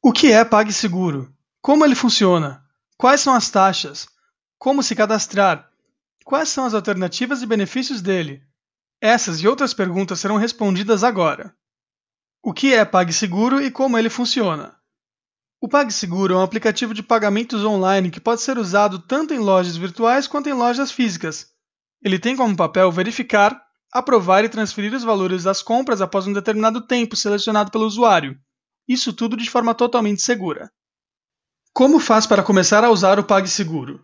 O que é PagSeguro? Como ele funciona? Quais são as taxas? Como se cadastrar? Quais são as alternativas e benefícios dele? Essas e outras perguntas serão respondidas agora. O que é PagSeguro e como ele funciona? O PagSeguro é um aplicativo de pagamentos online que pode ser usado tanto em lojas virtuais quanto em lojas físicas. Ele tem como papel verificar, aprovar e transferir os valores das compras após um determinado tempo selecionado pelo usuário. Isso tudo de forma totalmente segura. Como faz para começar a usar o PagSeguro?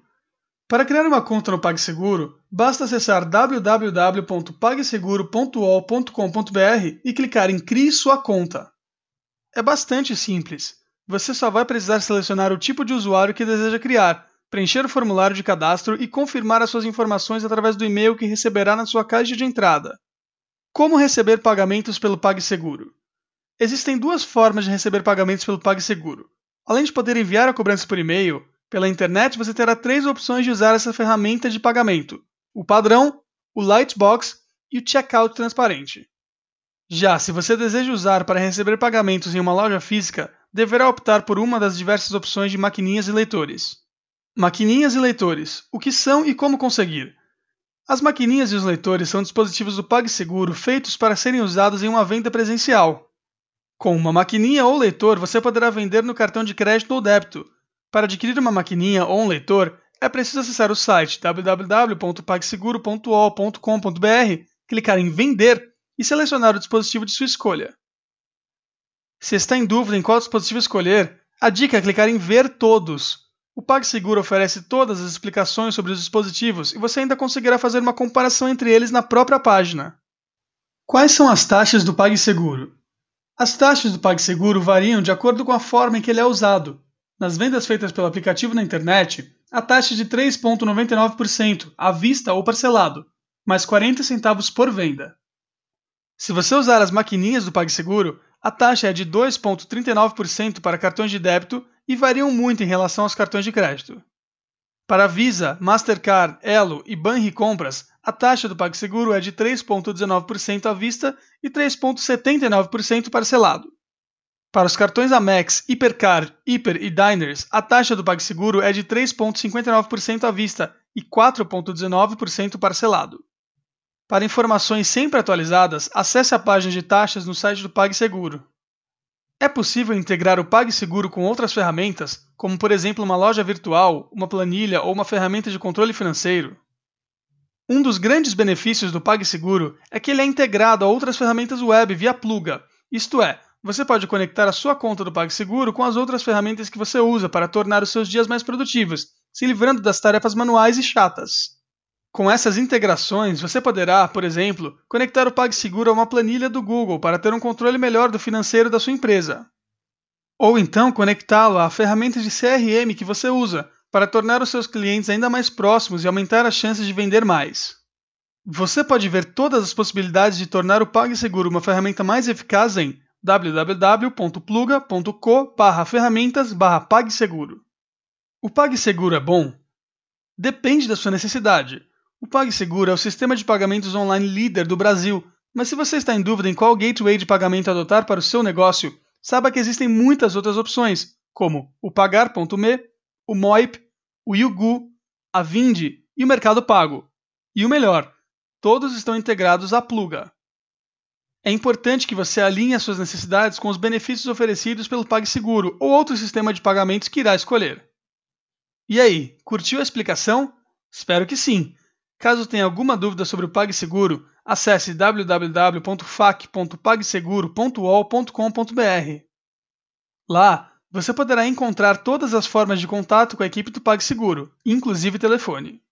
Para criar uma conta no PagSeguro, basta acessar www.pagseguro.ol.com.br e clicar em Crie sua conta. É bastante simples. Você só vai precisar selecionar o tipo de usuário que deseja criar, preencher o formulário de cadastro e confirmar as suas informações através do e-mail que receberá na sua caixa de entrada. Como receber pagamentos pelo PagSeguro? Existem duas formas de receber pagamentos pelo PagSeguro. Além de poder enviar a cobrança por e-mail, pela internet você terá três opções de usar essa ferramenta de pagamento: o padrão, o Lightbox e o checkout transparente. Já se você deseja usar para receber pagamentos em uma loja física, deverá optar por uma das diversas opções de maquininhas e leitores. Maquininhas e leitores: o que são e como conseguir? As maquininhas e os leitores são dispositivos do PagSeguro feitos para serem usados em uma venda presencial. Com uma maquininha ou leitor, você poderá vender no cartão de crédito ou débito, para adquirir uma maquininha ou um leitor, é preciso acessar o site www.pagseguro.ol.com.br, clicar em Vender e selecionar o dispositivo de sua escolha. Se está em dúvida em qual dispositivo escolher, a dica é clicar em Ver Todos. O PagSeguro oferece todas as explicações sobre os dispositivos e você ainda conseguirá fazer uma comparação entre eles na própria página. Quais são as taxas do PagSeguro? As taxas do PagSeguro variam de acordo com a forma em que ele é usado. Nas vendas feitas pelo aplicativo na internet, a taxa é de 3,99% à vista ou parcelado, mais 40 centavos por venda. Se você usar as maquininhas do PagSeguro, a taxa é de 2,39% para cartões de débito e variam muito em relação aos cartões de crédito. Para Visa, Mastercard, Elo e Banri Compras, a taxa do PagSeguro é de 3,19% à vista e 3,79% parcelado. Para os cartões Amex, Hipercar, Hiper e Diners, a taxa do PagSeguro é de 3,59% à vista e 4,19% parcelado. Para informações sempre atualizadas, acesse a página de taxas no site do PagSeguro. É possível integrar o PagSeguro com outras ferramentas, como por exemplo uma loja virtual, uma planilha ou uma ferramenta de controle financeiro. Um dos grandes benefícios do PagSeguro é que ele é integrado a outras ferramentas web via pluga, isto é, você pode conectar a sua conta do PagSeguro com as outras ferramentas que você usa para tornar os seus dias mais produtivos, se livrando das tarefas manuais e chatas. Com essas integrações, você poderá, por exemplo, conectar o PagSeguro a uma planilha do Google para ter um controle melhor do financeiro da sua empresa. Ou então conectá-lo a ferramentas de CRM que você usa para tornar os seus clientes ainda mais próximos e aumentar as chances de vender mais. Você pode ver todas as possibilidades de tornar o PagSeguro uma ferramenta mais eficaz em www.pluga.co ferramentas PagSeguro. O PagSeguro é bom? Depende da sua necessidade. O PagSeguro é o sistema de pagamentos online líder do Brasil, mas se você está em dúvida em qual gateway de pagamento adotar para o seu negócio, saiba que existem muitas outras opções, como o Pagar.me, o Moip, o Yugu, a Vindi e o Mercado Pago. E o melhor, todos estão integrados à Pluga. É importante que você alinhe as suas necessidades com os benefícios oferecidos pelo PagSeguro ou outro sistema de pagamentos que irá escolher. E aí, curtiu a explicação? Espero que sim. Caso tenha alguma dúvida sobre o PagSeguro, acesse www.fac.pagseguro.ol.com.br. Lá, você poderá encontrar todas as formas de contato com a equipe do PagSeguro, inclusive telefone.